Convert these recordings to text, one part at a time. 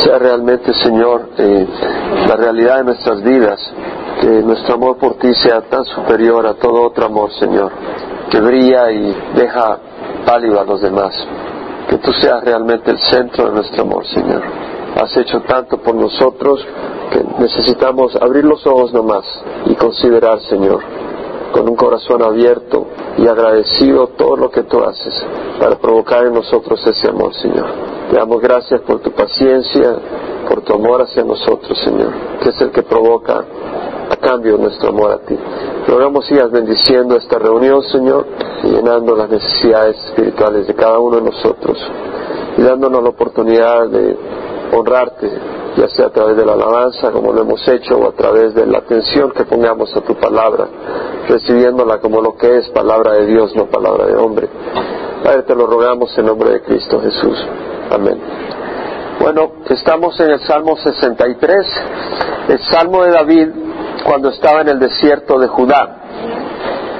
sea realmente, Señor, eh, la realidad de nuestras vidas, que nuestro amor por ti sea tan superior a todo otro amor, Señor, que brilla y deja pálido a los demás. Que tú seas realmente el centro de nuestro amor, Señor. Has hecho tanto por nosotros que necesitamos abrir los ojos nomás y considerar, Señor, con un corazón abierto y agradecido todo lo que tú haces para provocar en nosotros ese amor, Señor. Te damos gracias por tu paciencia, por tu amor hacia nosotros, Señor, que es el que provoca a cambio nuestro amor a ti. Rogamos sigas bendiciendo esta reunión, Señor, y llenando las necesidades espirituales de cada uno de nosotros y dándonos la oportunidad de honrarte, ya sea a través de la alabanza, como lo hemos hecho, o a través de la atención que pongamos a tu palabra, recibiéndola como lo que es palabra de Dios, no palabra de hombre. Padre, te lo rogamos en nombre de Cristo Jesús. Amén. Bueno, estamos en el Salmo 63, el Salmo de David cuando estaba en el desierto de Judá.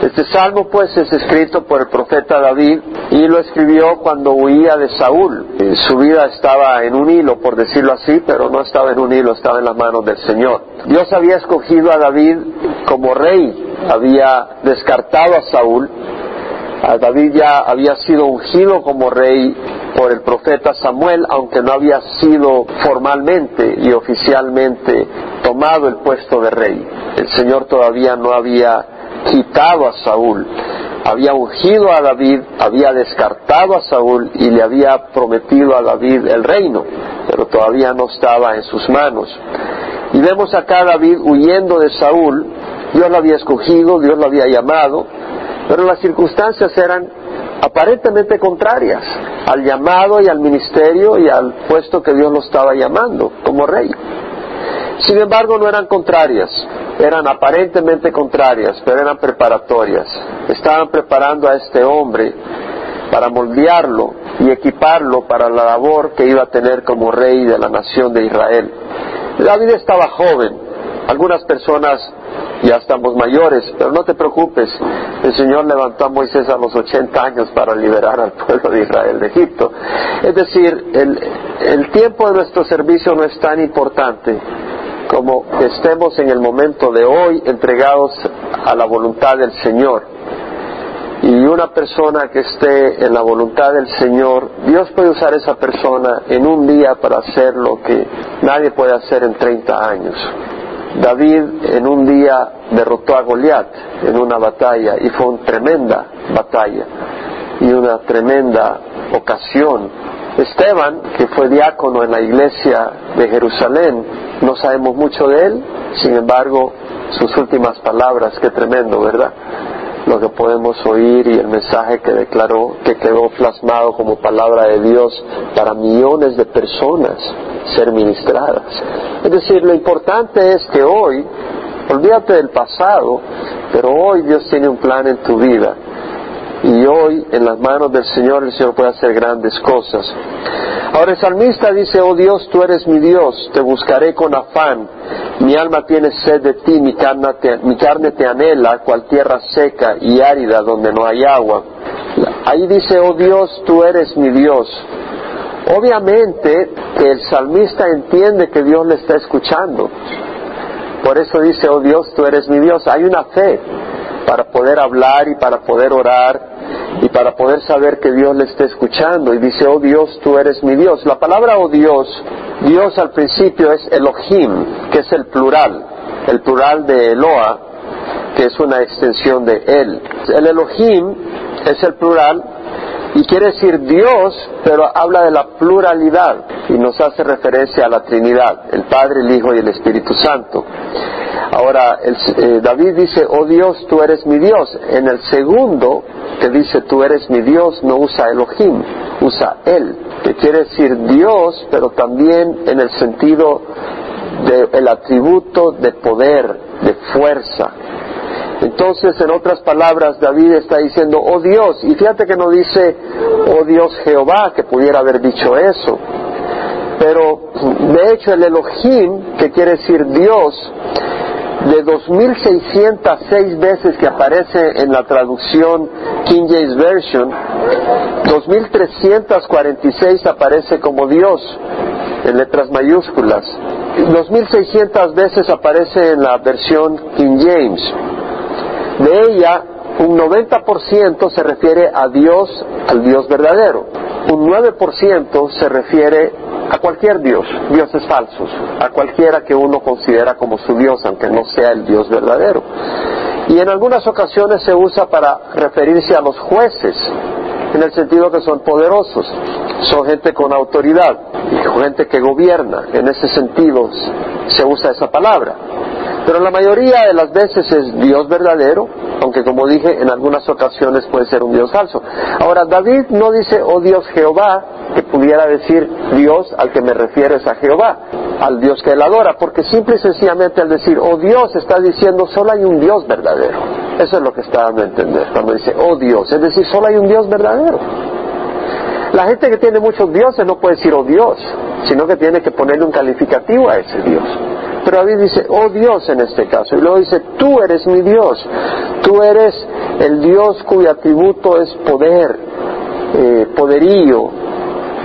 Este salmo pues es escrito por el profeta David y lo escribió cuando huía de Saúl. Su vida estaba en un hilo, por decirlo así, pero no estaba en un hilo, estaba en las manos del Señor. Dios había escogido a David como rey, había descartado a Saúl. A David ya había sido ungido como rey por el profeta Samuel, aunque no había sido formalmente y oficialmente tomado el puesto de rey. El Señor todavía no había quitado a Saúl, había ungido a David, había descartado a Saúl y le había prometido a David el reino, pero todavía no estaba en sus manos. Y vemos acá a David huyendo de Saúl, Dios lo había escogido, Dios lo había llamado, pero las circunstancias eran aparentemente contrarias al llamado y al ministerio y al puesto que Dios lo estaba llamando como rey. Sin embargo, no eran contrarias, eran aparentemente contrarias, pero eran preparatorias. Estaban preparando a este hombre para moldearlo y equiparlo para la labor que iba a tener como rey de la nación de Israel. David estaba joven, algunas personas ya estamos mayores, pero no te preocupes, el Señor levantó a Moisés a los 80 años para liberar al pueblo de Israel de Egipto. Es decir, el, el tiempo de nuestro servicio no es tan importante como estemos en el momento de hoy entregados a la voluntad del Señor. Y una persona que esté en la voluntad del Señor, Dios puede usar esa persona en un día para hacer lo que nadie puede hacer en 30 años. David en un día derrotó a Goliat en una batalla y fue una tremenda batalla y una tremenda ocasión Esteban, que fue diácono en la iglesia de Jerusalén, no sabemos mucho de él, sin embargo, sus últimas palabras, qué tremendo, ¿verdad? Lo que podemos oír y el mensaje que declaró, que quedó plasmado como palabra de Dios para millones de personas ser ministradas. Es decir, lo importante es que hoy, olvídate del pasado, pero hoy Dios tiene un plan en tu vida y hoy en las manos del Señor el Señor puede hacer grandes cosas. Ahora el salmista dice, oh Dios, tú eres mi Dios, te buscaré con afán, mi alma tiene sed de ti, mi carne te, mi carne te anhela, cual tierra seca y árida donde no hay agua. Ahí dice, oh Dios, tú eres mi Dios. Obviamente que el salmista entiende que Dios le está escuchando. Por eso dice, oh Dios, tú eres mi Dios. Hay una fe para poder hablar y para poder orar y para poder saber que Dios le está escuchando. Y dice, oh Dios, tú eres mi Dios. La palabra oh Dios, Dios al principio es Elohim, que es el plural, el plural de Eloa, que es una extensión de Él. El Elohim es el plural y quiere decir Dios, pero habla de la pluralidad y nos hace referencia a la Trinidad, el Padre, el Hijo y el Espíritu Santo. Ahora, eh, David dice, oh Dios, tú eres mi Dios. En el segundo, que dice, tú eres mi Dios, no usa Elohim, usa Él, que quiere decir Dios, pero también en el sentido del atributo de poder, de fuerza. Entonces, en otras palabras, David está diciendo, oh Dios, y fíjate que no dice, oh Dios Jehová, que pudiera haber dicho eso. Pero, de hecho, el Elohim, que quiere decir Dios, de 2.606 veces que aparece en la traducción King James Version, 2.346 aparece como Dios en letras mayúsculas. 2600 veces aparece en la versión King James. De ella, un 90% se refiere a Dios, al Dios verdadero. Un 9% se refiere a cualquier Dios, dioses falsos, a cualquiera que uno considera como su Dios, aunque no sea el Dios verdadero. Y en algunas ocasiones se usa para referirse a los jueces, en el sentido que son poderosos, son gente con autoridad, gente que gobierna, en ese sentido se usa esa palabra. Pero la mayoría de las veces es Dios verdadero, aunque como dije, en algunas ocasiones puede ser un Dios falso. Ahora, David no dice, oh Dios Jehová, que pudiera decir Dios al que me refiero es a Jehová, al Dios que él adora, porque simple y sencillamente al decir, oh Dios, está diciendo, solo hay un Dios verdadero. Eso es lo que está dando a entender cuando dice, oh Dios, es decir, solo hay un Dios verdadero. La gente que tiene muchos dioses no puede decir, oh Dios, sino que tiene que ponerle un calificativo a ese Dios. Pero David dice, oh Dios en este caso. Y luego dice, tú eres mi Dios. Tú eres el Dios cuyo atributo es poder, eh, poderío,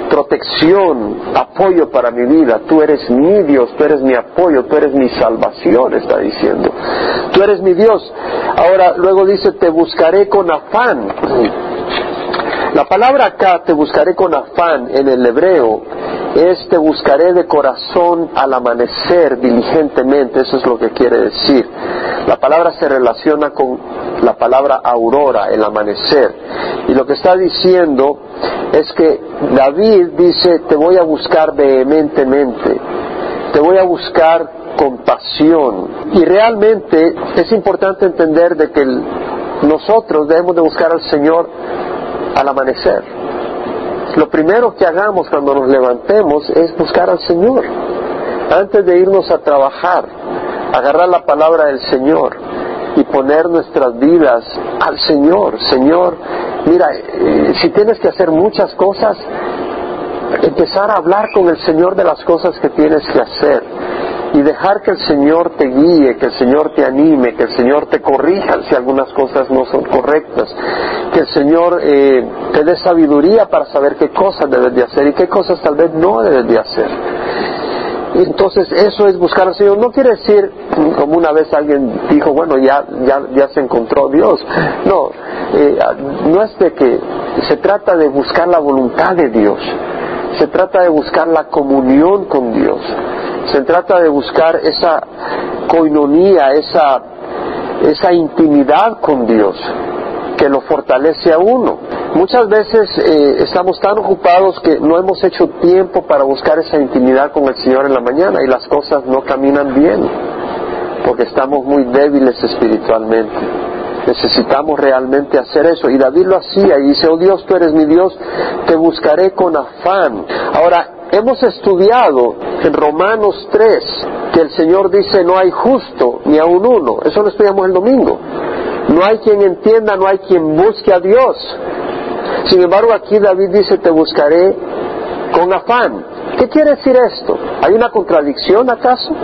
protección, apoyo para mi vida. Tú eres mi Dios, tú eres mi apoyo, tú eres mi salvación, está diciendo. Tú eres mi Dios. Ahora, luego dice, te buscaré con afán. La palabra acá, te buscaré con afán, en el hebreo, es te buscaré de corazón al amanecer diligentemente, eso es lo que quiere decir. La palabra se relaciona con la palabra aurora, el amanecer. Y lo que está diciendo es que David dice, te voy a buscar vehementemente, te voy a buscar con pasión. Y realmente es importante entender de que nosotros debemos de buscar al Señor al amanecer lo primero que hagamos cuando nos levantemos es buscar al Señor. Antes de irnos a trabajar, agarrar la palabra del Señor y poner nuestras vidas al Señor. Señor, mira, eh, si tienes que hacer muchas cosas, empezar a hablar con el Señor de las cosas que tienes que hacer y dejar que el Señor te guíe, que el Señor te anime, que el Señor te corrija si algunas cosas no son correctas, que el Señor eh, te dé sabiduría para saber qué cosas debes de hacer y qué cosas tal vez no debes de hacer. Entonces eso es buscar al Señor. No quiere decir, como una vez alguien dijo, bueno, ya, ya, ya se encontró Dios. No, eh, no es de que se trata de buscar la voluntad de Dios. Se trata de buscar la comunión con Dios. Se trata de buscar esa coinonía, esa, esa intimidad con Dios que lo fortalece a uno. Muchas veces eh, estamos tan ocupados que no hemos hecho tiempo para buscar esa intimidad con el Señor en la mañana y las cosas no caminan bien porque estamos muy débiles espiritualmente. Necesitamos realmente hacer eso. Y David lo hacía y dice, oh Dios, tú eres mi Dios, te buscaré con afán. Ahora, hemos estudiado en Romanos 3 que el Señor dice, no hay justo ni aun uno. Eso lo estudiamos el domingo. No hay quien entienda, no hay quien busque a Dios. Sin embargo, aquí David dice, te buscaré con afán. ¿Qué quiere decir esto? ¿Hay una contradicción acaso?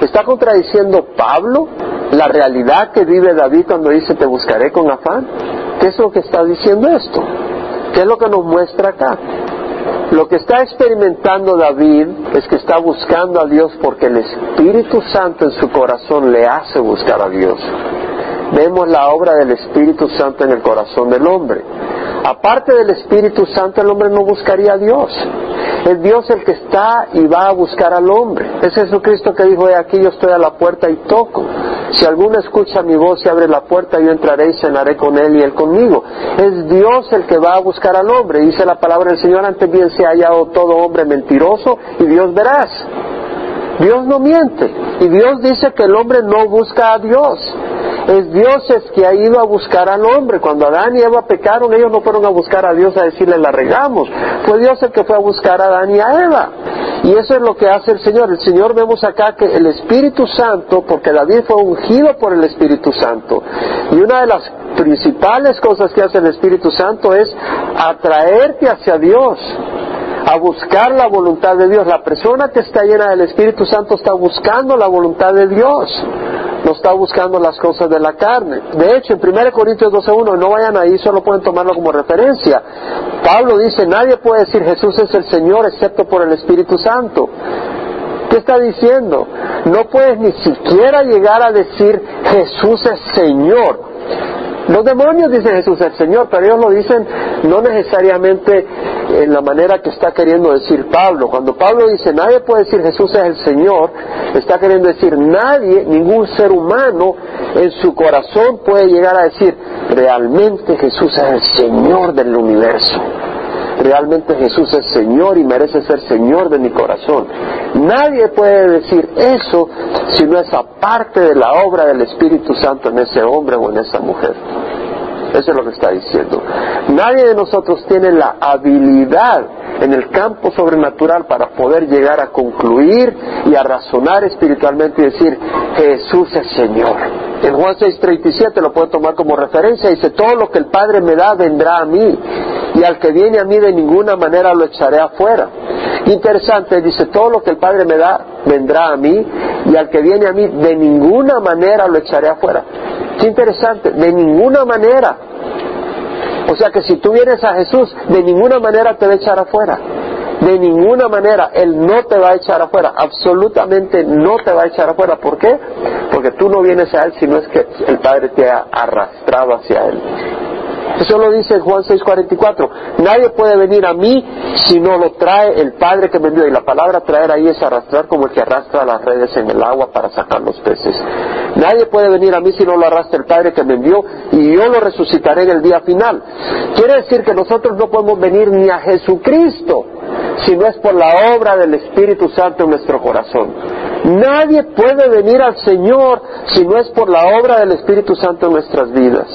¿Está contradiciendo Pablo la realidad que vive David cuando dice te buscaré con afán? ¿Qué es lo que está diciendo esto? ¿Qué es lo que nos muestra acá? Lo que está experimentando David es que está buscando a Dios porque el Espíritu Santo en su corazón le hace buscar a Dios. Vemos la obra del Espíritu Santo en el corazón del hombre. Aparte del Espíritu Santo, el hombre no buscaría a Dios. Es Dios el que está y va a buscar al hombre. Es Jesucristo que dijo, aquí yo estoy a la puerta y toco. Si alguno escucha mi voz y abre la puerta, yo entraré y cenaré con él y él conmigo. Es Dios el que va a buscar al hombre. Dice la palabra del Señor, antes bien se ha hallado todo hombre mentiroso y Dios verás. Dios no miente. Y Dios dice que el hombre no busca a Dios es Dios es que ha ido a buscar al hombre. Cuando Adán y Eva pecaron, ellos no fueron a buscar a Dios a decirle la regamos. Fue Dios el que fue a buscar a Adán y a Eva. Y eso es lo que hace el Señor. El Señor vemos acá que el Espíritu Santo, porque David fue ungido por el Espíritu Santo. Y una de las principales cosas que hace el Espíritu Santo es atraerte hacia Dios a buscar la voluntad de Dios. La persona que está llena del Espíritu Santo está buscando la voluntad de Dios no está buscando las cosas de la carne. De hecho, en 1 Corintios 12.1, no vayan ahí, solo pueden tomarlo como referencia. Pablo dice, nadie puede decir Jesús es el Señor excepto por el Espíritu Santo. ¿Qué está diciendo? No puedes ni siquiera llegar a decir Jesús es Señor los demonios dicen Jesús es el Señor, pero ellos lo dicen no necesariamente en la manera que está queriendo decir Pablo. Cuando Pablo dice nadie puede decir Jesús es el Señor, está queriendo decir nadie, ningún ser humano en su corazón puede llegar a decir realmente Jesús es el Señor del universo realmente Jesús es Señor y merece ser Señor de mi corazón. Nadie puede decir eso si no es aparte de la obra del Espíritu Santo en ese hombre o en esa mujer. Eso es lo que está diciendo. Nadie de nosotros tiene la habilidad en el campo sobrenatural para poder llegar a concluir y a razonar espiritualmente y decir, Jesús es Señor. En Juan 6:37 lo puedo tomar como referencia, dice, todo lo que el Padre me da vendrá a mí y al que viene a mí de ninguna manera lo echaré afuera. Interesante, dice, todo lo que el Padre me da vendrá a mí y al que viene a mí de ninguna manera lo echaré afuera. Qué interesante, de ninguna manera. O sea que si tú vienes a Jesús, de ninguna manera te va a echar afuera. De ninguna manera Él no te va a echar afuera. Absolutamente no te va a echar afuera. ¿Por qué? Porque tú no vienes a Él si no es que el Padre te ha arrastrado hacia Él. Eso lo dice Juan 6:44. Nadie puede venir a mí si no lo trae el Padre que me envió. Y la palabra traer ahí es arrastrar como el que arrastra las redes en el agua para sacar los peces. Nadie puede venir a mí si no lo arrastra el Padre que me envió y yo lo resucitaré en el día final. Quiere decir que nosotros no podemos venir ni a Jesucristo si no es por la obra del Espíritu Santo en nuestro corazón. Nadie puede venir al Señor si no es por la obra del Espíritu Santo en nuestras vidas.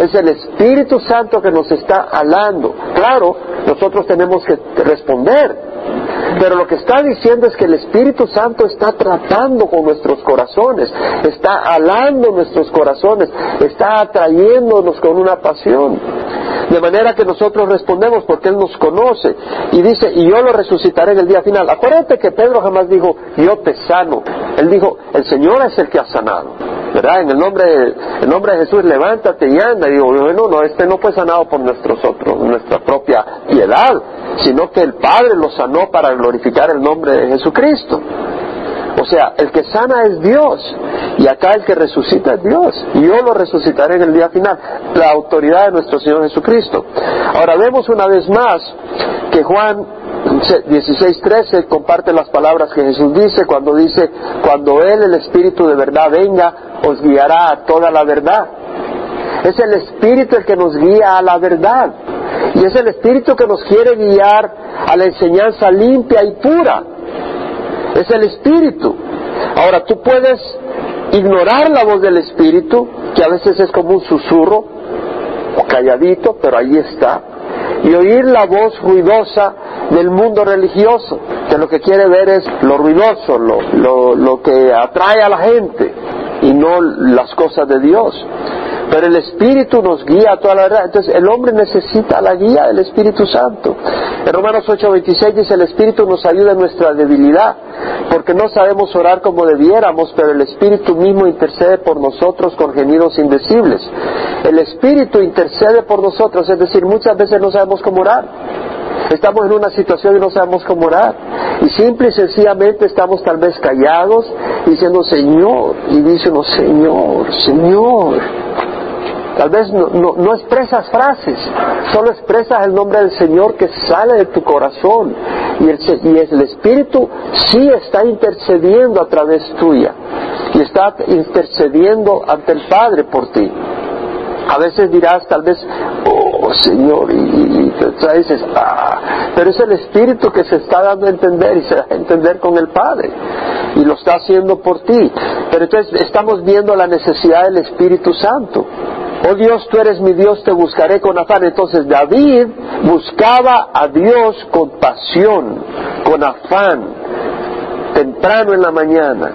Es el Espíritu Santo que nos está alando. Claro, nosotros tenemos que responder. Pero lo que está diciendo es que el Espíritu Santo está tratando con nuestros corazones, está alando nuestros corazones, está atrayéndonos con una pasión. De manera que nosotros respondemos porque Él nos conoce y dice, y yo lo resucitaré en el día final. Acuérdate que Pedro jamás dijo, yo te sano. Él dijo, el Señor es el que ha sanado. En el nombre, de, el nombre de Jesús, levántate y anda. Y digo, bueno, no, este no fue sanado por nosotros, nuestra propia piedad, sino que el Padre lo sanó para glorificar el nombre de Jesucristo. O sea, el que sana es Dios y acá el que resucita es Dios. Y yo lo resucitaré en el día final. La autoridad de nuestro Señor Jesucristo. Ahora vemos una vez más que Juan 16.13 comparte las palabras que Jesús dice cuando dice, cuando Él, el Espíritu de verdad, venga, os guiará a toda la verdad. Es el Espíritu el que nos guía a la verdad. Y es el Espíritu que nos quiere guiar a la enseñanza limpia y pura. Es el Espíritu. Ahora tú puedes ignorar la voz del Espíritu, que a veces es como un susurro, o calladito, pero ahí está, y oír la voz ruidosa del mundo religioso, que lo que quiere ver es lo ruidoso, lo, lo, lo que atrae a la gente, y no las cosas de Dios. Pero el Espíritu nos guía a toda la verdad. Entonces el hombre necesita la guía del Espíritu Santo. En Romanos 8:26 dice, el Espíritu nos ayuda en nuestra debilidad, porque no sabemos orar como debiéramos, pero el Espíritu mismo intercede por nosotros con gemidos indecibles. El Espíritu intercede por nosotros, es decir, muchas veces no sabemos cómo orar. Estamos en una situación y no sabemos cómo orar. Y simple y sencillamente estamos tal vez callados diciendo Señor. Y dice Señor, Señor. Tal vez no, expresas frases, solo expresas el nombre del Señor que sale de tu corazón. Y el, y el Espíritu sí está intercediendo a través tuya. Y está intercediendo ante el Padre por ti. A veces dirás tal vez, oh Señor, y, y, dices, ah, pero es el Espíritu que se está dando a entender y se da a entender con el Padre. Y lo está haciendo por ti. Pero entonces estamos viendo la necesidad del Espíritu Santo. Oh Dios, tú eres mi Dios, te buscaré con afán. Entonces David buscaba a Dios con pasión, con afán, temprano en la mañana,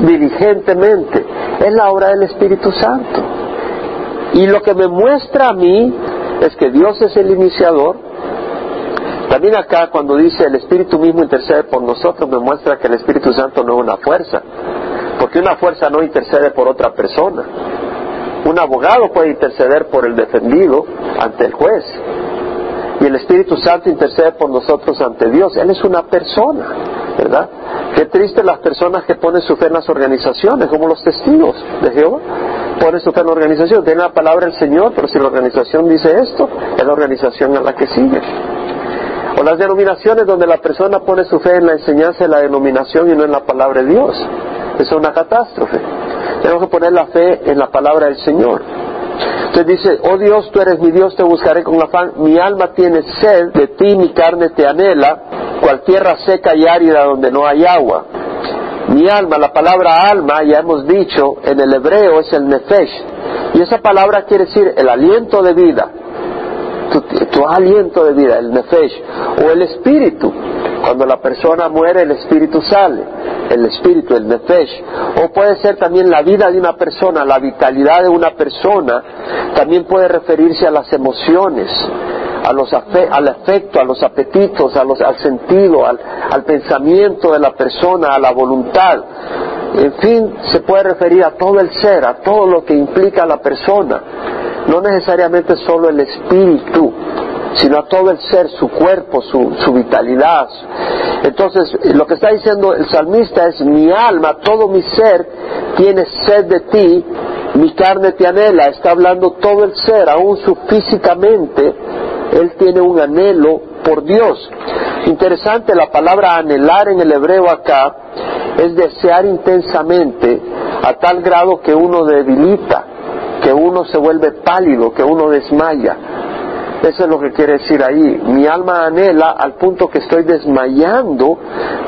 diligentemente. Es la obra del Espíritu Santo. Y lo que me muestra a mí es que Dios es el iniciador. También acá cuando dice el Espíritu mismo intercede por nosotros, me muestra que el Espíritu Santo no es una fuerza, Porque una fuerza no intercede por otra persona. Un abogado puede interceder por el defendido ante el juez. Y el Espíritu Santo intercede por nosotros ante Dios. Él es una persona, ¿verdad? Qué triste las personas que ponen su fe en las organizaciones, como los testigos de Jehová. Ponen su fe en la organización, tienen la palabra del Señor, pero si la organización dice esto, es la organización a la que sigue. O las denominaciones donde la persona pone su fe en la enseñanza de la denominación y no en la palabra de Dios. Es una catástrofe. Tenemos que poner la fe en la palabra del Señor. Entonces dice, oh Dios, tú eres mi Dios, te buscaré con afán, mi alma tiene sed, de ti mi carne te anhela, cual tierra seca y árida donde no hay agua. Mi alma, la palabra alma, ya hemos dicho, en el hebreo es el nefesh, y esa palabra quiere decir el aliento de vida, tu, aliento de vida, el nefesh, o el espíritu. Cuando la persona muere, el espíritu sale, el espíritu, el nefesh. O puede ser también la vida de una persona, la vitalidad de una persona, también puede referirse a las emociones, a los al afecto, a los apetitos, al sentido, al, al pensamiento de la persona, a la voluntad. En fin, se puede referir a todo el ser, a todo lo que implica a la persona no necesariamente solo el espíritu, sino a todo el ser, su cuerpo, su, vitalidad. Entonces, lo que está diciendo el salmista es, mi alma, todo mi ser tiene sed de ti, mi carne te anhela, está hablando todo el ser, aún su físicamente, él tiene un anhelo por Dios. Interesante, la palabra anhelar en el hebreo acá es desear intensamente a tal grado que uno debilita que uno se vuelve pálido, que uno desmaya. Eso es lo que quiere decir ahí. Mi alma anhela al punto que estoy desmayando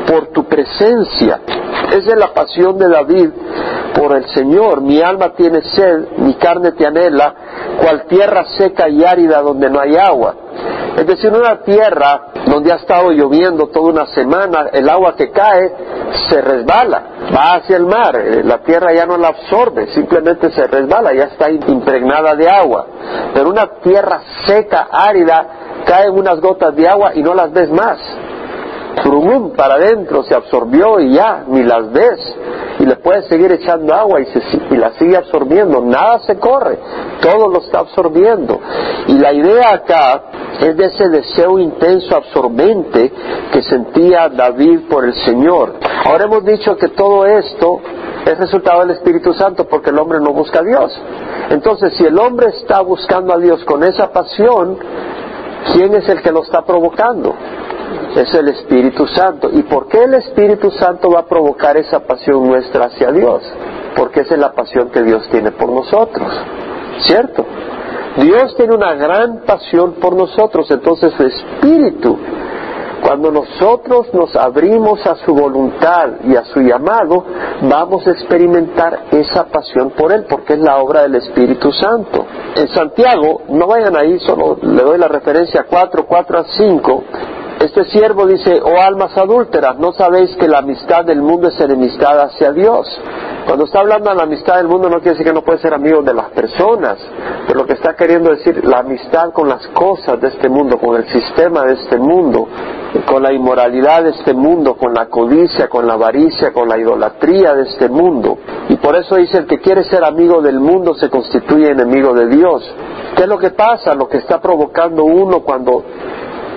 por tu presencia. Esa es la pasión de David por el Señor. Mi alma tiene sed, mi carne te anhela, cual tierra seca y árida donde no hay agua. Es decir, una tierra donde ha estado lloviendo toda una semana, el agua que cae se resbala, va hacia el mar, eh, la tierra ya no la absorbe, simplemente se resbala, ya está impregnada de agua. Pero una tierra seca, árida, caen unas gotas de agua y no las ves más para adentro, se absorbió y ya, ni las ves. Y le puedes seguir echando agua y, se, y la sigue absorbiendo. Nada se corre, todo lo está absorbiendo. Y la idea acá es de ese deseo intenso, absorbente que sentía David por el Señor. Ahora hemos dicho que todo esto es resultado del Espíritu Santo porque el hombre no busca a Dios. Entonces, si el hombre está buscando a Dios con esa pasión, ¿quién es el que lo está provocando? Es el Espíritu Santo. ¿Y por qué el Espíritu Santo va a provocar esa pasión nuestra hacia Dios? Porque esa es la pasión que Dios tiene por nosotros, ¿cierto? Dios tiene una gran pasión por nosotros, entonces su Espíritu, cuando nosotros nos abrimos a su voluntad y a su llamado, vamos a experimentar esa pasión por Él, porque es la obra del Espíritu Santo. En Santiago, no vayan ahí, solo le doy la referencia 4, 4 a 5, este siervo dice, oh almas adúlteras, ¿no sabéis que la amistad del mundo es enemistad hacia Dios? Cuando está hablando de la amistad del mundo no quiere decir que no puede ser amigo de las personas, pero lo que está queriendo decir la amistad con las cosas de este mundo, con el sistema de este mundo, con la inmoralidad de este mundo, con la codicia, con la avaricia, con la idolatría de este mundo. Y por eso dice el que quiere ser amigo del mundo se constituye enemigo de Dios. ¿Qué es lo que pasa? Lo que está provocando uno cuando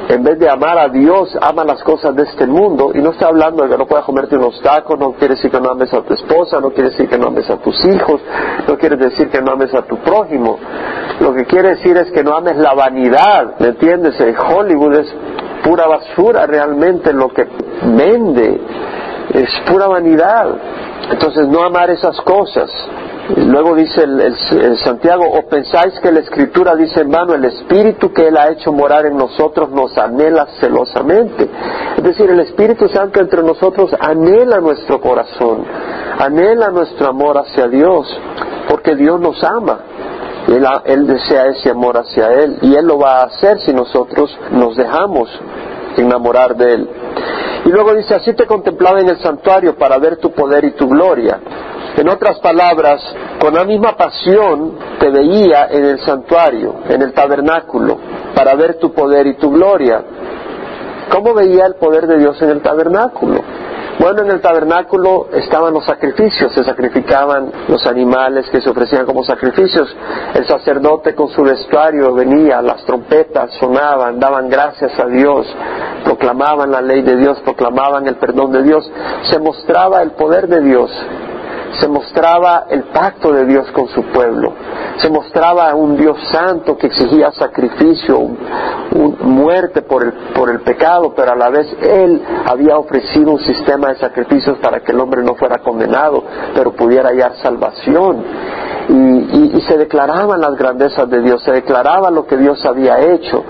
en vez de amar a Dios, ama las cosas de este mundo. Y no está hablando de que no puedas comerte unos tacos, no quiere decir que no ames a tu esposa, no quiere decir que no ames a tus hijos, no quiere decir que no ames a tu prójimo. Lo que quiere decir es que no ames la vanidad, ¿me entiendes? En Hollywood es pura basura realmente lo que vende, es pura vanidad. Entonces no amar esas cosas. Luego dice el, Santiago, o pensáis que la Escritura dice en vano, el Espíritu que Él ha hecho morar en nosotros nos anhela celosamente. Es decir, el Espíritu Santo entre nosotros anhela nuestro corazón, anhela nuestro amor hacia Dios, porque Dios nos ama. Él, él desea ese amor hacia Él y Él lo va a hacer si nosotros nos dejamos enamorar de Él. Y luego dice, así te contemplaba en el santuario para ver tu poder y tu gloria. En otras palabras, con la misma pasión te veía en el santuario, en el tabernáculo, para ver tu poder y tu gloria. ¿Cómo veía el poder de Dios en el tabernáculo? Bueno, en el tabernáculo estaban los sacrificios, se sacrificaban los animales que se ofrecían como sacrificios. El sacerdote con su vestuario venía, las trompetas sonaban, daban gracias a Dios, proclamaban la ley de Dios, proclamaban el perdón de Dios, se mostraba el poder de Dios se mostraba el pacto de Dios con su pueblo, se mostraba un Dios santo que exigía sacrificio, muerte por el, por el pecado, pero a la vez Él había ofrecido un sistema de sacrificios para que el hombre no fuera condenado, pero pudiera hallar salvación. Y, y se declaraban las grandezas de Dios, se declaraba lo que Dios había hecho.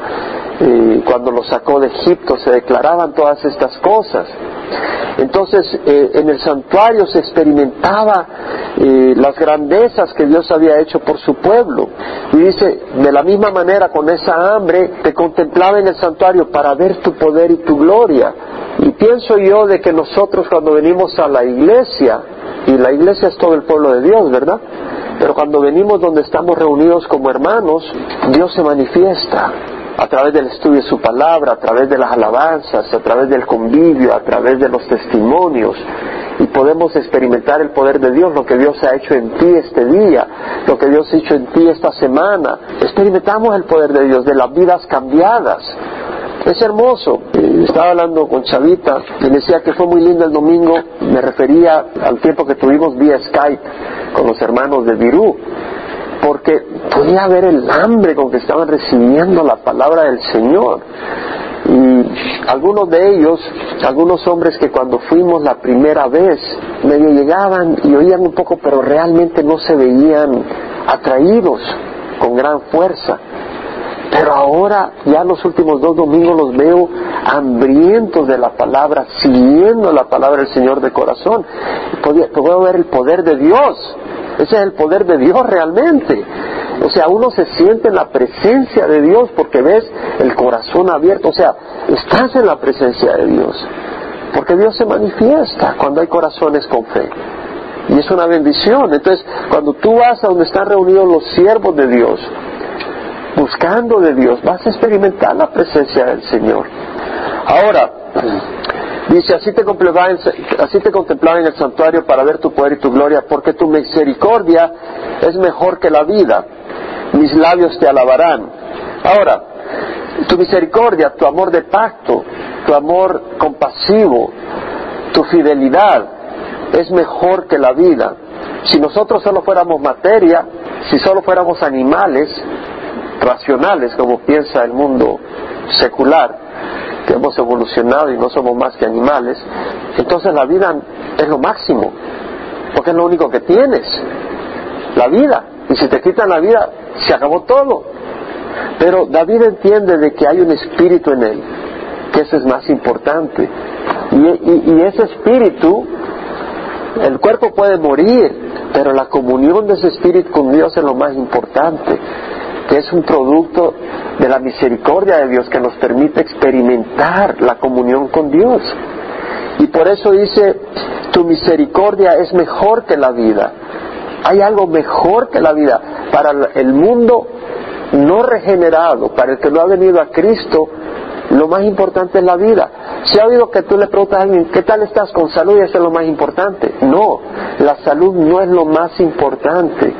Eh, cuando lo sacó de Egipto, se declaraban todas estas cosas. Entonces, eh, en el santuario se experimentaba eh, las grandezas que Dios había hecho por su pueblo. Y dice, de la misma manera, con esa hambre, te contemplaba en el santuario para ver tu poder y tu gloria. Y pienso yo de que nosotros cuando venimos a la iglesia, y la iglesia es todo el pueblo de Dios, ¿verdad? Pero cuando venimos donde estamos reunidos como hermanos, Dios se manifiesta a través del estudio de su palabra, a través de las alabanzas, a través del convivio, a través de los testimonios. Y podemos experimentar el poder de Dios, lo que Dios ha hecho en ti este día, lo que Dios ha hecho en ti esta semana. Experimentamos el poder de Dios, de las vidas cambiadas. Es hermoso. Eh, estaba hablando con Chavita y decía que fue muy lindo el domingo. Me refería al tiempo que tuvimos vía Skype con los hermanos de Virú porque podía ver el hambre con que estaban recibiendo la palabra del Señor. Y algunos de ellos, algunos hombres que cuando fuimos la primera vez, medio llegaban y oían un poco, pero realmente no se veían atraídos con gran fuerza. Pero ahora, ya los últimos dos domingos los veo hambrientos de la palabra, siguiendo la palabra del Señor de corazón. Puedo ver el poder de Dios ese es el poder de Dios realmente. O sea, uno se siente en la presencia de Dios porque ves el corazón abierto. O sea, estás en la presencia de Dios. Porque Dios se manifiesta cuando hay corazones con fe. Y es una bendición. Entonces, cuando tú vas a donde están reunidos los siervos de Dios, buscando de Dios, vas a experimentar la presencia del Señor. Ahora, Dice, así te, así te contemplaba en el santuario para ver tu poder y tu gloria, porque tu misericordia es mejor que la vida. Mis labios te alabarán. Ahora, tu misericordia, tu amor de pacto, tu amor compasivo, tu fidelidad es mejor que la vida. Si nosotros solo fuéramos materia, si solo fuéramos animales racionales, como piensa el mundo secular, que hemos evolucionado y no somos más que animales, entonces la vida es lo máximo, porque es lo único que tienes, la vida. Y si te quitan la vida, se acabó todo. Pero David entiende de que hay un espíritu en él, que eso es más importante. Y, y ese espíritu, el cuerpo puede morir, pero la comunión de ese espíritu con Dios es lo más importante que es un producto de la misericordia de Dios que nos permite experimentar la comunión con Dios. Y por eso dice, tu misericordia es mejor que la vida. Hay algo mejor que la vida. Para el mundo no regenerado, para el que no ha venido a Cristo, lo más importante es la vida. Si ha oído que tú le preguntas a alguien, ¿qué tal estás con salud? Y eso es lo más importante. No, la salud no es lo más importante.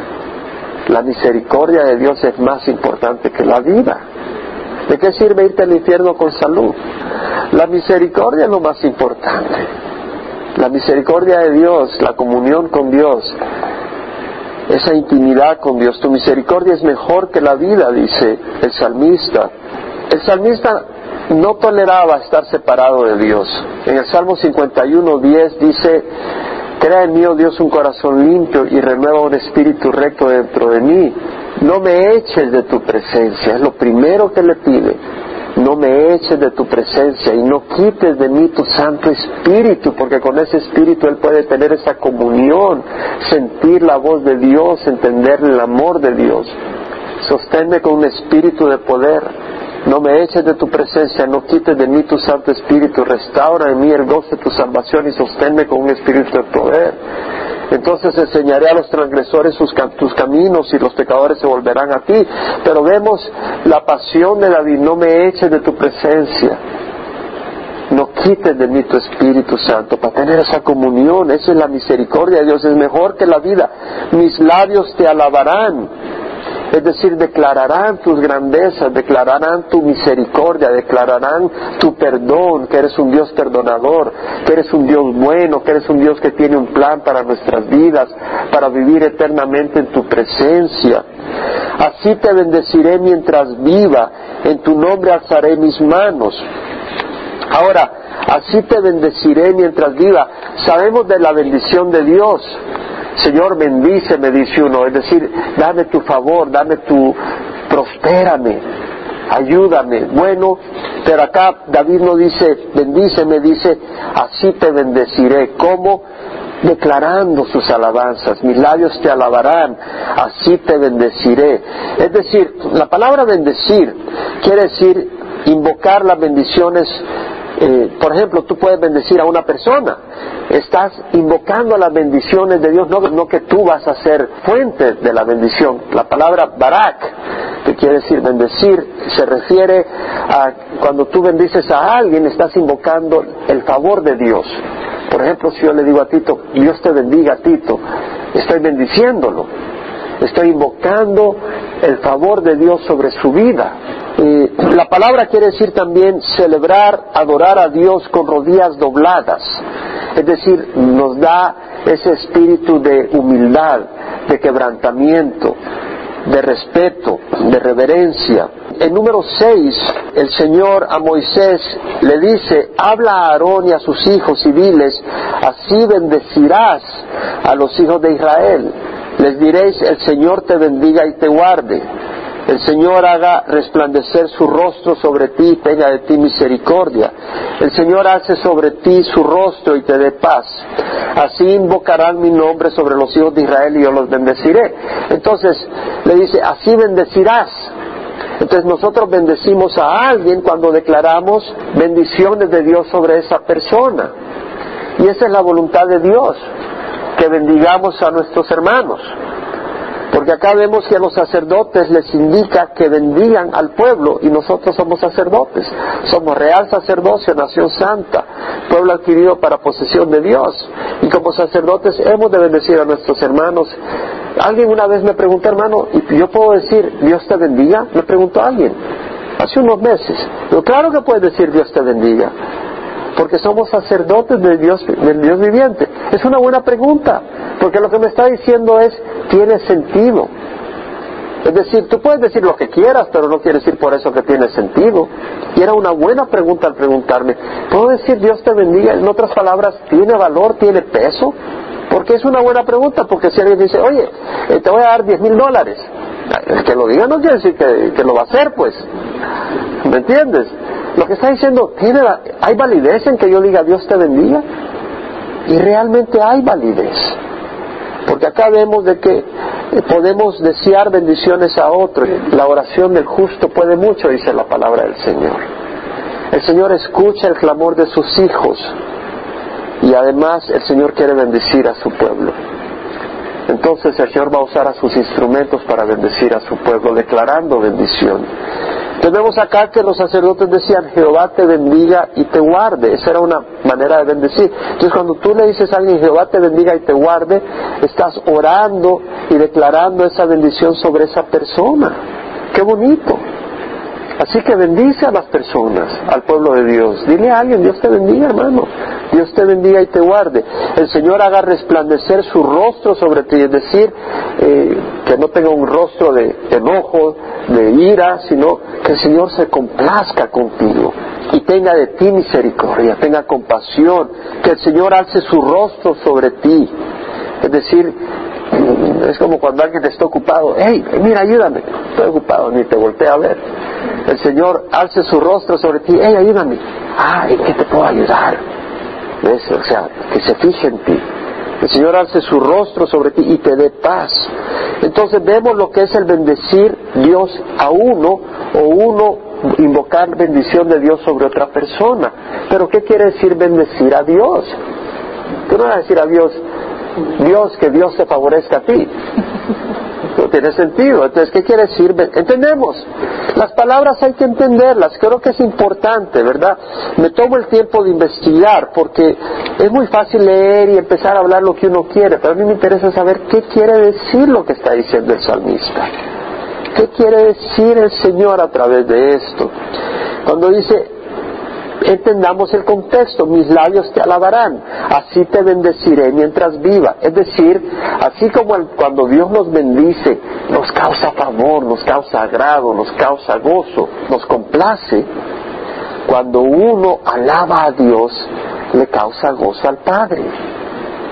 La misericordia de Dios es más importante que la vida. ¿De qué sirve irte al infierno con salud? La misericordia es lo más importante. La misericordia de Dios, la comunión con Dios, esa intimidad con Dios. Tu misericordia es mejor que la vida, dice el salmista. El salmista no toleraba estar separado de Dios. En el Salmo 51, 10 dice, Crea en mí, oh Dios, un corazón limpio y renueva un espíritu recto dentro de mí. No me eches de tu presencia, es lo primero que le pide. No me eches de tu presencia y no quites de mí tu Santo Espíritu, porque con ese Espíritu Él puede tener esa comunión, sentir la voz de Dios, entender el amor de Dios. Sosténme con un espíritu de poder no me eches de tu presencia, no quites de mí tu Santo Espíritu, restaura en mí el gozo de tu salvación y sosténme con un espíritu de poder. Entonces enseñaré a los transgresores tus caminos y los pecadores se volverán a ti. Pero vemos la pasión de David, no me eches de tu presencia, no quites de mí tu Espíritu Santo, para tener esa comunión, esa es la misericordia de Dios, es mejor que la vida. Mis labios te alabarán, es decir, declararán tus grandezas, declararán tu misericordia, declararán tu perdón, que eres un Dios perdonador, que eres un Dios bueno, que eres un Dios que tiene un plan para nuestras vidas, para vivir eternamente en tu presencia. Así te bendeciré mientras viva, en tu nombre alzaré mis manos. Ahora, así te bendeciré mientras viva. Sabemos de la bendición de Dios. Señor, bendíceme, dice uno, es decir, dame tu favor, dame tu, prospérame, ayúdame. Bueno, pero acá David no dice, bendíceme, dice, así te bendeciré. ¿Cómo? Declarando sus alabanzas, mis labios te alabarán, así te bendeciré. Es decir, la palabra bendecir quiere decir invocar las bendiciones eh, por ejemplo, tú puedes bendecir a una persona. Estás invocando las bendiciones de Dios, no, no que tú vas a ser fuente de la bendición. La palabra barak, que quiere decir bendecir, se refiere a cuando tú bendices a alguien, estás invocando el favor de Dios. Por ejemplo, si yo le digo a Tito, Dios te bendiga, Tito, estoy bendiciéndolo. Estoy invocando el favor de Dios sobre su vida. La palabra quiere decir también celebrar, adorar a Dios con rodillas dobladas. Es decir, nos da ese espíritu de humildad, de quebrantamiento, de respeto, de reverencia. En número 6, el Señor a Moisés le dice, habla a Aarón y a sus hijos y diles, así bendecirás a los hijos de Israel. Les diréis, el Señor te bendiga y te guarde. El Señor haga resplandecer su rostro sobre ti y tenga de ti misericordia. El Señor hace sobre ti su rostro y te dé paz. Así invocarán mi nombre sobre los hijos de Israel y yo los bendeciré. Entonces le dice, así bendecirás. Entonces nosotros bendecimos a alguien cuando declaramos bendiciones de Dios sobre esa persona. Y esa es la voluntad de Dios que bendigamos a nuestros hermanos. Porque acá vemos que a los sacerdotes les indica que bendigan al pueblo y nosotros somos sacerdotes. Somos real sacerdocio, nación santa, pueblo adquirido para posesión de Dios. Y como sacerdotes hemos de bendecir a nuestros hermanos. Alguien una vez me preguntó, hermano, ¿y yo puedo decir Dios te bendiga? Me preguntó alguien hace unos meses. Claro que puedes decir Dios te bendiga porque somos sacerdotes del Dios viviente? Es una buena pregunta, porque lo que me está diciendo es, tiene sentido. Es decir, tú puedes decir lo que quieras, pero no quiere decir por eso que tiene sentido. Y era una buena pregunta al preguntarme, ¿puedo decir Dios te bendiga? En otras palabras, ¿tiene valor, tiene peso? Porque es una buena pregunta, porque si alguien dice, oye, eh, te voy a dar diez mil dólares, el que lo diga no quiere decir que, que lo va a hacer, pues. ¿Me entiendes? Lo que está diciendo, ¿tiene, ¿hay validez en que yo diga Dios te bendiga? Y realmente hay validez. Porque acá vemos de que podemos desear bendiciones a otro. La oración del justo puede mucho, dice la palabra del Señor. El Señor escucha el clamor de sus hijos y además el Señor quiere bendecir a su pueblo. Entonces el Señor va a usar a sus instrumentos para bendecir a su pueblo, declarando bendición. Tenemos acá que los sacerdotes decían, Jehová te bendiga y te guarde. Esa era una manera de bendecir. Entonces cuando tú le dices a alguien, Jehová te bendiga y te guarde, estás orando y declarando esa bendición sobre esa persona. Qué bonito. Así que bendice a las personas, al pueblo de Dios. Dile a alguien, Dios te bendiga, hermano. Dios te bendiga y te guarde. El Señor haga resplandecer su rostro sobre ti, es decir, eh, que no tenga un rostro de enojo, de ira, sino que el Señor se complazca contigo y tenga de ti misericordia, tenga compasión, que el Señor alce su rostro sobre ti. Es decir, es como cuando alguien está ocupado, hey, mira, ayúdame, estoy ocupado, ni te voltea a ver. El Señor alce su rostro sobre ti, hey, ayúdame, ah, ¿en qué te puedo ayudar? O sea, que se fije en ti. El Señor alce su rostro sobre ti y te dé paz. Entonces vemos lo que es el bendecir Dios a uno o uno invocar bendición de Dios sobre otra persona. Pero ¿qué quiere decir bendecir a Dios? Tú no vas a decir a Dios, Dios, que Dios te favorezca a ti. No tiene sentido. Entonces, ¿qué quiere decir? Entendemos. Las palabras hay que entenderlas, creo que es importante, ¿verdad? Me tomo el tiempo de investigar porque es muy fácil leer y empezar a hablar lo que uno quiere, pero a mí me interesa saber qué quiere decir lo que está diciendo el salmista. ¿Qué quiere decir el Señor a través de esto? Cuando dice, entendamos el contexto, mis labios te alabarán, así te bendeciré mientras viva. Es decir, así como cuando Dios nos bendice, nos causa favor, nos causa agrado, nos causa gozo, nos complace, cuando uno alaba a Dios, le causa gozo al Padre.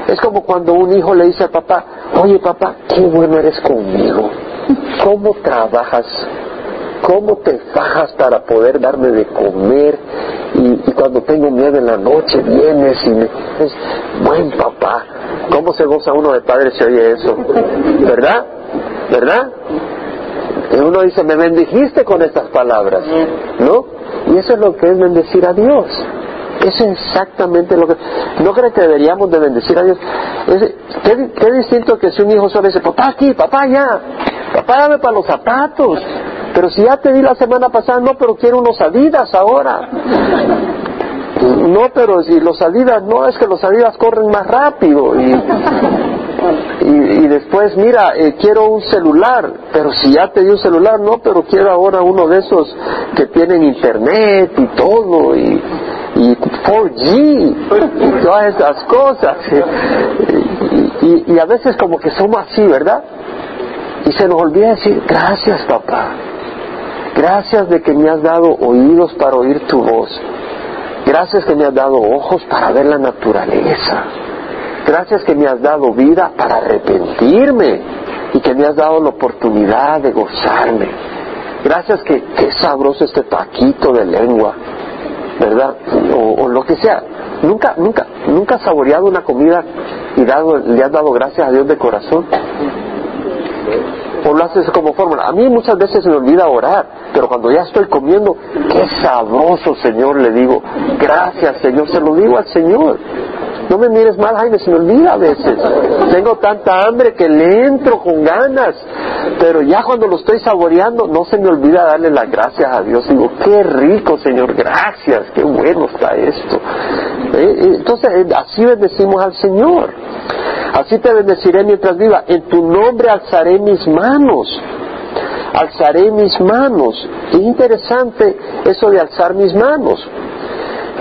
Es como cuando un hijo le dice al papá, oye papá, qué bueno eres conmigo, ¿cómo trabajas? ¿Cómo te fajas para poder darme de comer? Y, cuando tengo miedo en la noche vienes y me dices, buen papá. ¿Cómo se goza uno de padre si oye eso? ¿Verdad? ¿Verdad? Y uno dice, me bendijiste con estas palabras, ¿no? Y eso es lo que es bendecir a Dios. Es exactamente lo que... ¿No cree que deberíamos de bendecir a Dios? ¿qué, qué, distinto que si un hijo solo dice, papá aquí, papá ya, papá dame para los zapatos, pero si ya te di la semana pasada, no, pero quiero unos adidas ahora. No, pero si los adidas, no, es que los adidas corren más rápido. Y, y, después, mira, eh, quiero un celular, pero si ya te di un celular, no, pero quiero ahora uno de esos que tienen internet y todo, y, y 4G, y todas esas cosas. Y, y a veces como que somos así, ¿verdad? Y se nos olvida decir, gracias papá. Gracias de que me has dado oídos para oír tu voz. Gracias que me has dado ojos para ver la naturaleza. Gracias que me has dado vida para arrepentirme y que me has dado la oportunidad de gozarme. Gracias que qué sabroso este taquito de lengua, ¿verdad? O, lo que sea. Nunca, nunca, nunca has saboreado una comida y dado, le has dado gracias a Dios de corazón o lo haces como fórmula. A mí muchas veces me olvida orar, pero cuando ya estoy comiendo, qué sabroso Señor, le digo, gracias Señor, se lo digo al Señor. No me mires mal, Jaime, se me olvida a veces. Tengo tanta hambre que le entro con ganas, pero ya cuando lo estoy saboreando, no se me olvida darle las gracias a Dios. Digo, qué rico, Señor, gracias, qué bueno está esto. Eh, eh, entonces, eh, así bendecimos al Señor. Así te bendeciré mientras viva. En tu nombre alzaré mis manos. Alzaré mis manos. Es interesante eso de alzar mis manos.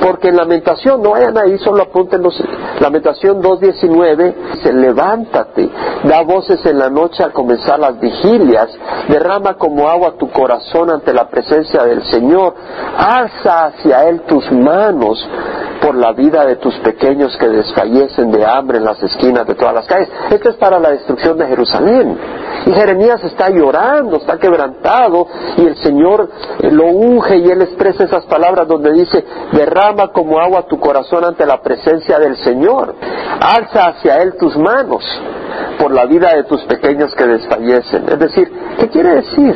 Porque en lamentación, no vayan ahí, solo apunten los, lamentación 2.19, dice, levántate, da voces en la noche al comenzar las vigilias, derrama como agua tu corazón ante la presencia del Señor, alza hacia Él tus manos por la vida de tus pequeños que desfallecen de hambre en las esquinas de todas las calles. Esto es para la destrucción de Jerusalén. Y Jeremías está llorando, está quebrantado, y el Señor eh, lo unge y él expresa esas palabras donde dice, derrama como agua tu corazón ante la presencia del Señor, alza hacia él tus manos por la vida de tus pequeños que desfallecen. Es decir, ¿qué quiere decir?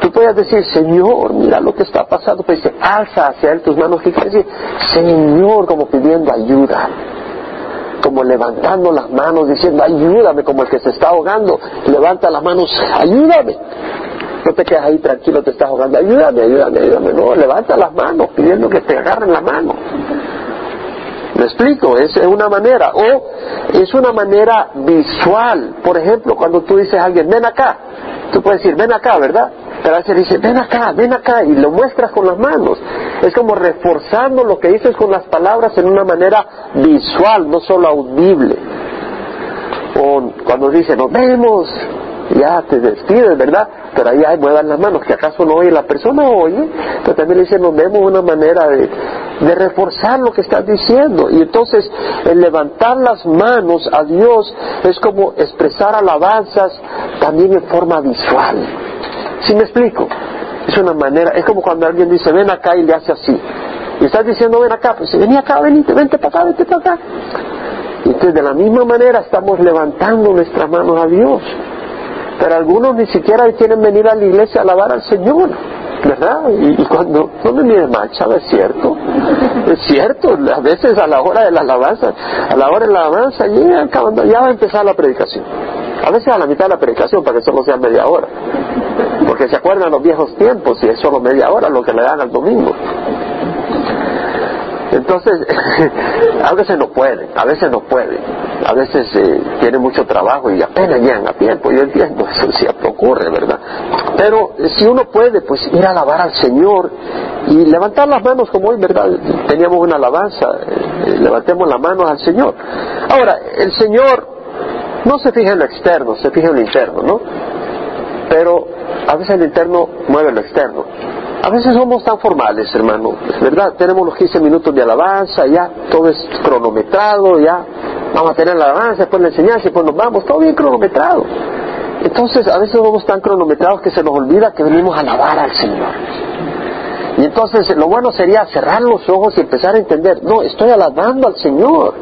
Tú puedes decir, Señor, mira lo que está pasando, pero dice, alza hacia él tus manos. ¿Qué quiere decir? Señor, como pidiendo ayuda como levantando las manos diciendo ayúdame como el que se está ahogando levanta las manos ayúdame no te quedas ahí tranquilo te estás ahogando ayúdame ayúdame ayúdame no levanta las manos pidiendo que te agarren la mano ¿Me explico? Es una manera. O es una manera visual. Por ejemplo, cuando tú dices a alguien, ven acá, tú puedes decir, ven acá, ¿verdad? Pero a veces dice, ven acá, ven acá, y lo muestras con las manos. Es como reforzando lo que dices con las palabras en una manera visual, no solo audible. O cuando dice, nos vemos, ya te despides, ¿verdad? Pero ahí hay, muevan las manos, que acaso no oye la persona, oye, pero también le dice, nos vemos una manera de, reforzar lo que estás diciendo. Y entonces, el levantar las manos a Dios es como expresar alabanzas también en forma visual. ¿Sí me explico? Es una manera, es como cuando alguien dice, ven acá y le hace así. Y estás diciendo, ven acá, pues ven acá, venite, vente para acá, vente para acá. Entonces de la misma manera estamos levantando nuestras manos a Dios. Pero algunos ni siquiera quieren venir a la iglesia a alabar al Señor. ¿verdad? Y, cuando, no me mire mal, es cierto, es cierto, a veces a la hora de la alabanza, a la hora de la alabanza, ya, ya va a empezar la predicación. A veces a la mitad de la predicación, para que solo sea media hora porque se acuerdan los viejos tiempos y es solo media hora lo que le dan al domingo. Entonces, a veces no puede, a veces no puede, a veces eh, tiene mucho trabajo y apenas llegan a tiempo, yo entiendo, eso siempre ocurre, ¿verdad? Pero eh, si uno puede, pues ir a alabar al Señor y levantar las manos como hoy, ¿verdad? Teníamos una alabanza, eh, levantemos las manos al Señor. Ahora, el Señor no se fija en lo externo, se fija en lo interno, ¿no? Pero a veces el interno mueve lo externo. A veces somos tan formales, hermano, ¿verdad? Tenemos los 15 minutos de alabanza, ya todo es cronometrado, ya vamos a tener la alabanza, después la enseñanza, después nos vamos, todo bien cronometrado. Entonces, a veces somos tan cronometrados que se nos olvida que venimos a alabar al Señor. Y entonces, lo bueno sería cerrar los ojos y empezar a entender, no, estoy alabando al Señor.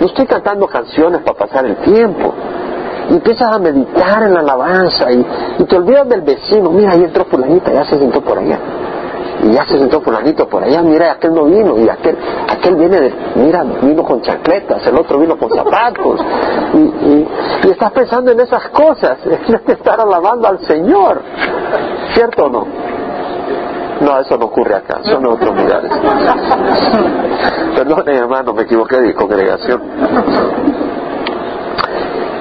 No estoy cantando canciones para pasar el tiempo y empiezas a meditar en la alabanza y, te olvidas del vecino, mira, ahí entró fulanita, ya se sentó por allá. Y ya se sentó fulanito por allá, mira, aquel no vino, y aquel, aquel viene de, mira, vino con chancletas, el otro vino con zapatos. Y, y, estás pensando en esas cosas, en estar alabando al Señor. ¿Cierto o no? No, eso no ocurre acá, son otros lugares. Perdón, hermano, me equivoqué de congregación.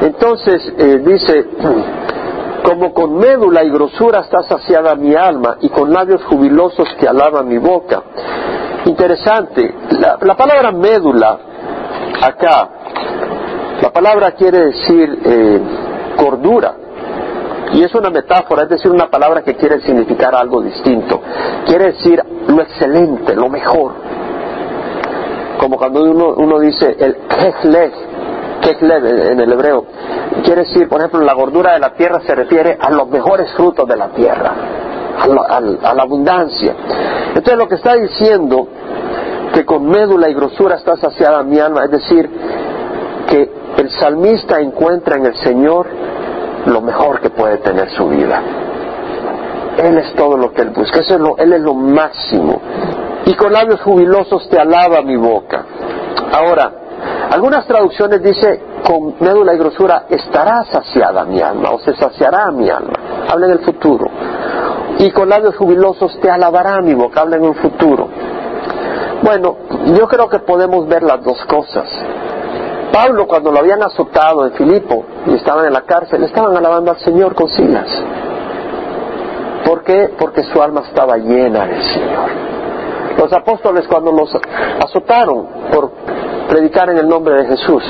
Entonces eh, dice, como con médula y grosura está saciada mi alma y con labios jubilosos que alaba mi boca. Interesante, la, palabra médula acá, la palabra quiere decir eh, cordura. Y es una metáfora, es decir, una palabra que quiere significar algo distinto. Quiere decir lo excelente, lo mejor. Como cuando uno, dice el en el hebreo, quiere decir, por ejemplo, la gordura de la tierra se refiere a los mejores frutos de la tierra, a la, abundancia. Entonces lo que está diciendo, que con médula y grosura está saciada mi alma, es decir, que el salmista encuentra en el Señor lo mejor que puede tener su vida. Él es todo lo que Él busca, Él es lo máximo. Y con labios jubilosos te alaba mi boca. Ahora, algunas traducciones dice con médula y grosura estará saciada mi alma o se saciará mi alma. Habla en el futuro. Y con labios jubilosos te alabará mi boca. Habla en un futuro. Bueno, yo creo que podemos ver las dos cosas. Pablo cuando lo habían azotado en Filipo y estaban en la cárcel, estaban alabando al Señor con silas. ¿Por qué? Porque su alma estaba llena del Señor. Los apóstoles cuando los azotaron por predicar en el nombre de Jesús,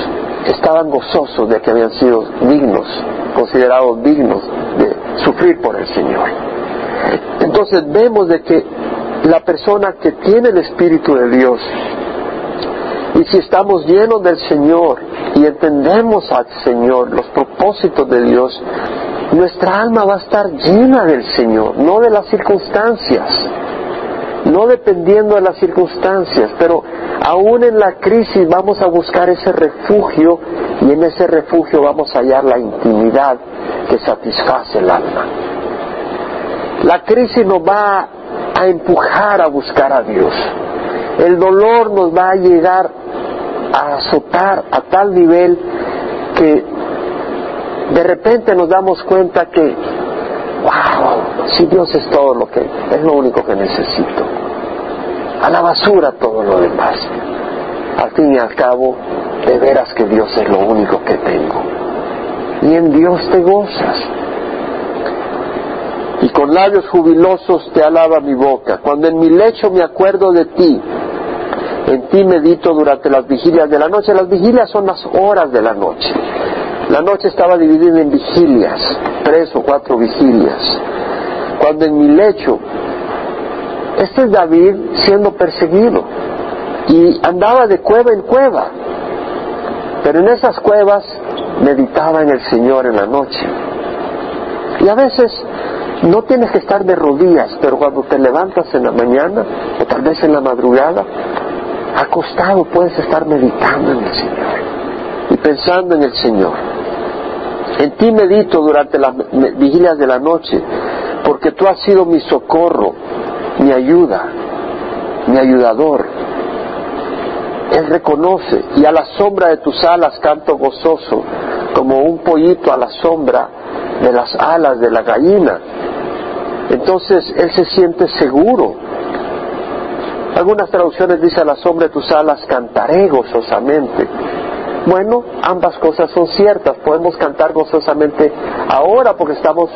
estaban gozosos de que habían sido dignos, considerados dignos de sufrir por el Señor. Entonces vemos de que la persona que tiene el Espíritu de Dios, y si estamos llenos del Señor y entendemos al Señor, los propósitos de Dios, nuestra alma va a estar llena del Señor, no de las circunstancias no dependiendo de las circunstancias, pero aún en la crisis vamos a buscar ese refugio y en ese refugio vamos a hallar la intimidad que satisface el alma. La crisis nos va a empujar a buscar a Dios. El dolor nos va a llegar a azotar a tal nivel que de repente nos damos cuenta que wow, si Dios es todo lo que, es lo único que necesito. A la basura todo lo demás. Al fin y al cabo, de veras que Dios es lo único que tengo. Y en Dios te gozas. Y con labios jubilosos te alaba mi boca. Cuando en mi lecho me acuerdo de ti, en ti medito durante las vigilias de la noche. Las vigilias son las horas de la noche. La noche estaba dividida en vigilias, tres o cuatro vigilias. Cuando en mi lecho, este es David siendo perseguido y andaba de cueva en cueva, pero en esas cuevas meditaba en el Señor en la noche. Y a veces no tienes que estar de rodillas, pero cuando te levantas en la mañana o tal vez en la madrugada, acostado puedes estar meditando en el Señor y pensando en el Señor. En ti medito durante las vigilias de la noche, porque tú has sido mi socorro, mi ayuda, mi ayudador. Él reconoce y a la sombra de tus alas canto gozoso, como un pollito a la sombra de las alas de la gallina. entonces él se siente seguro. Algunas traducciones dicen a la sombra de tus alas cantaré gozosamente. Bueno, ambas cosas son ciertas. Podemos cantar gozosamente ahora porque estamos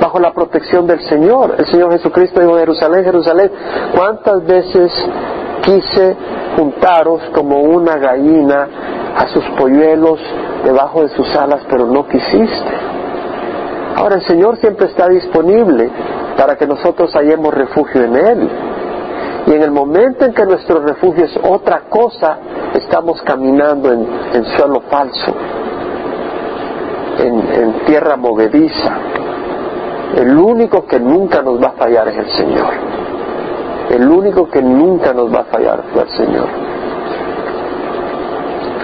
bajo la protección del Señor. El Señor Jesucristo dijo, Jerusalén, Jerusalén, ¿cuántas veces quise juntaros como una gallina a sus polluelos debajo de sus alas, pero no quisiste? Ahora el Señor siempre está disponible para que nosotros hallemos refugio en Él. Y en el momento en que nuestro refugio es otra cosa, estamos caminando en, suelo falso, en, tierra movediza. El único que nunca nos va a fallar es el Señor. El único que nunca nos va a fallar es el Señor.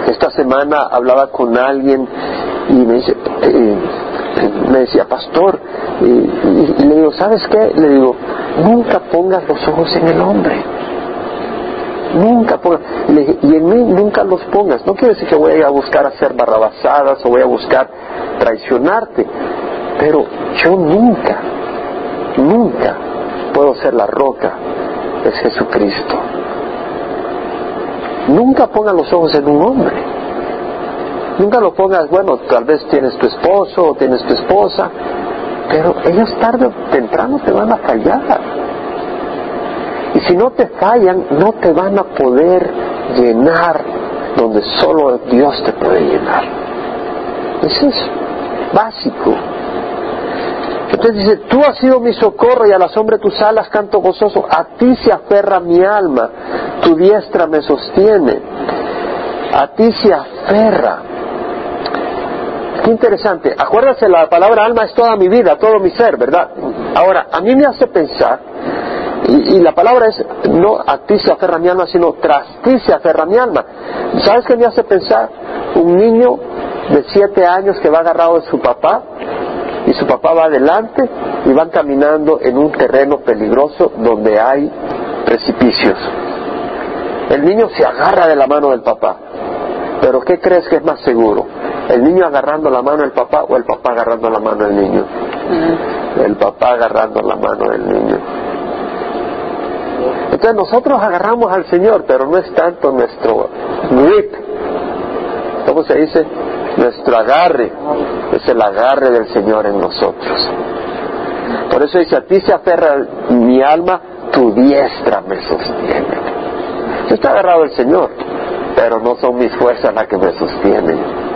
Esta semana hablaba con alguien y me dice, eh, me decía, pastor, y, le digo, ¿sabes qué? Le digo, nunca pongas los ojos en el hombre. Nunca pongas. Y, en mí nunca los pongas. No quiere decir que voy a buscar hacer barrabasadas o voy a buscar traicionarte. Pero yo nunca, nunca puedo ser la roca. Es Jesucristo. Nunca pongas los ojos en un hombre. Nunca lo pongas, bueno, tal vez tienes tu esposo o tienes tu esposa, pero ellos tarde o temprano te van a fallar. Y si no te fallan, no te van a poder llenar donde solo Dios te puede llenar. Eso es básico. Entonces dice, tú has sido mi socorro y a la sombra de tus alas canto gozoso, a ti se aferra mi alma, tu diestra me sostiene, a ti se aferra. Qué interesante. Acuérdate, la palabra alma es toda mi vida, todo mi ser, ¿verdad? Ahora, a mí me hace pensar, y, la palabra es no a aferra mi alma, sino tras aferra mi alma. ¿Sabes qué me hace pensar? Un niño de siete años que va agarrado de su papá y su papá va adelante y van caminando en un terreno peligroso donde hay precipicios. El niño se agarra de la mano del papá, pero ¿qué crees que es más seguro? ¿El niño agarrando la mano del papá o el papá agarrando la mano del niño? El papá agarrando la mano del niño. Entonces nosotros agarramos al Señor, pero no es tanto nuestro grip, ¿cómo se dice? Nuestro agarre, es el agarre del Señor en nosotros. Por eso dice, a ti se aferra mi alma, tu diestra me sostiene. Yo estoy agarrado al Señor, pero no son mis fuerzas las que me sostienen,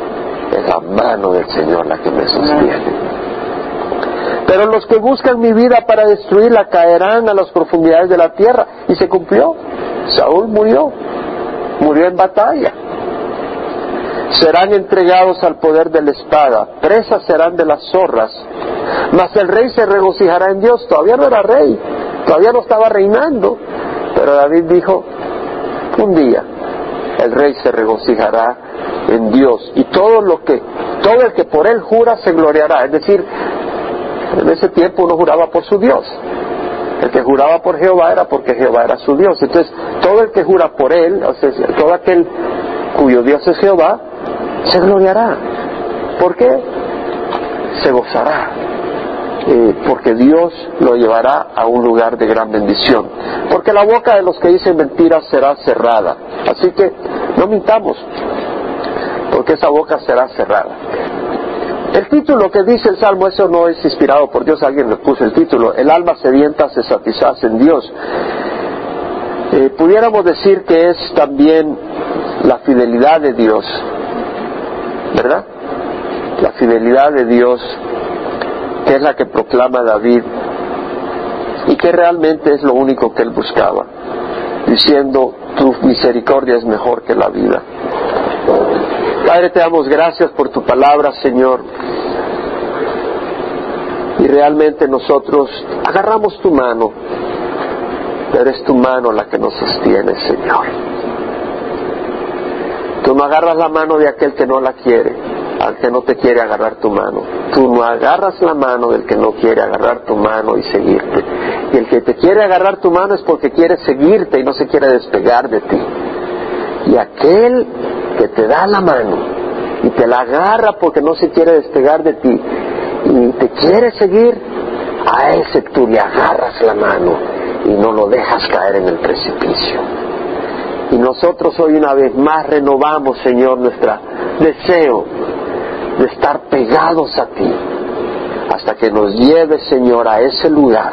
es la mano del Señor la que me sostiene. Pero los que buscan mi vida para destruirla caerán a las profundidades de la tierra. Y se cumplió. Saúl murió. Murió en batalla. Serán entregados al poder de la espada. Presas serán de las zorras. Mas el rey se regocijará en Dios. Todavía no era rey. Todavía no estaba reinando. Pero David dijo, un día el rey se regocijará en Dios y todo lo que todo el que por él jura se gloriará, es decir, en ese tiempo uno juraba por su Dios. El que juraba por Jehová era porque Jehová era su Dios. Entonces, todo el que jura por él, o sea, todo aquel cuyo Dios es Jehová, se gloriará. ¿Por qué? Se gozará. Eh, porque Dios lo llevará a un lugar de gran bendición. Porque la boca de los que dicen mentiras será cerrada. Así que no mintamos, porque esa boca será cerrada. El título que dice el Salmo, eso no es inspirado por Dios, alguien le puso el título, el alma sedienta se satisface en Dios. Eh, pudiéramos decir que es también la fidelidad de Dios, ¿verdad? La fidelidad de Dios, que es la que proclama David y que realmente es lo único que él buscaba, diciendo, tu misericordia es mejor que la vida. Padre, te damos gracias por tu palabra, Señor. Y realmente nosotros agarramos tu mano, pero es tu mano la que nos sostiene, Señor. Tú no agarras la mano de aquel que no la quiere, al que no te quiere agarrar tu mano. Tú no agarras la mano del que no quiere agarrar tu mano y seguirte. Y el que te quiere agarrar tu mano es porque quiere seguirte y no se quiere despegar de ti. Y aquel que te da la mano y te la agarra porque no se quiere despegar de ti y te quiere seguir, a ese tú le agarras la mano y no lo dejas caer en el precipicio. Y nosotros hoy una vez más renovamos, Señor, nuestro deseo de estar pegados a ti hasta que nos lleves, Señor, a ese lugar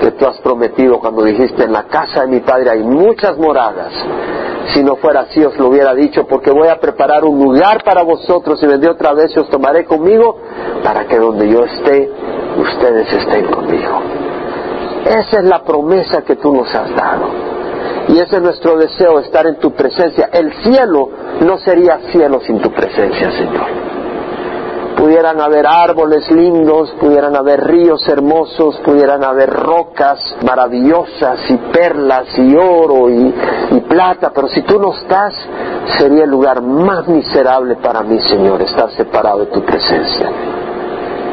que tú has prometido cuando dijiste en la casa de mi Padre hay muchas moradas. Si no fuera así os lo hubiera dicho porque voy a preparar un lugar para vosotros y vendré otra vez y os tomaré conmigo para que donde yo esté ustedes estén conmigo. Esa es la promesa que tú nos has dado. Y ese es nuestro deseo, estar en tu presencia. El cielo no sería cielo sin tu presencia, Señor pudieran haber árboles lindos, pudieran haber ríos hermosos, pudieran haber rocas maravillosas y perlas y oro y, plata, pero si tú no estás, sería el lugar más miserable para mí, Señor, estar separado de tu presencia.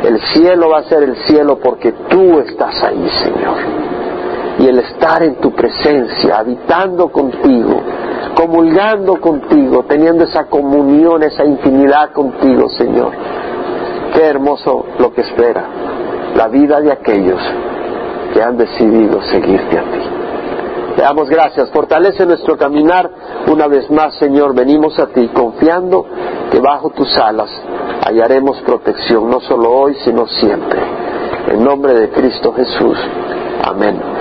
El cielo va a ser el cielo porque tú estás ahí, Señor. Y el estar en tu presencia, habitando contigo, comulgando contigo, teniendo esa comunión, esa intimidad contigo, Señor Qué hermoso lo que espera la vida de aquellos que han decidido seguirte a ti. Te damos gracias, fortalece nuestro caminar una vez más, Señor. Venimos a ti confiando que bajo tus alas hallaremos protección, no solo hoy, sino siempre. En nombre de Cristo Jesús. Amén.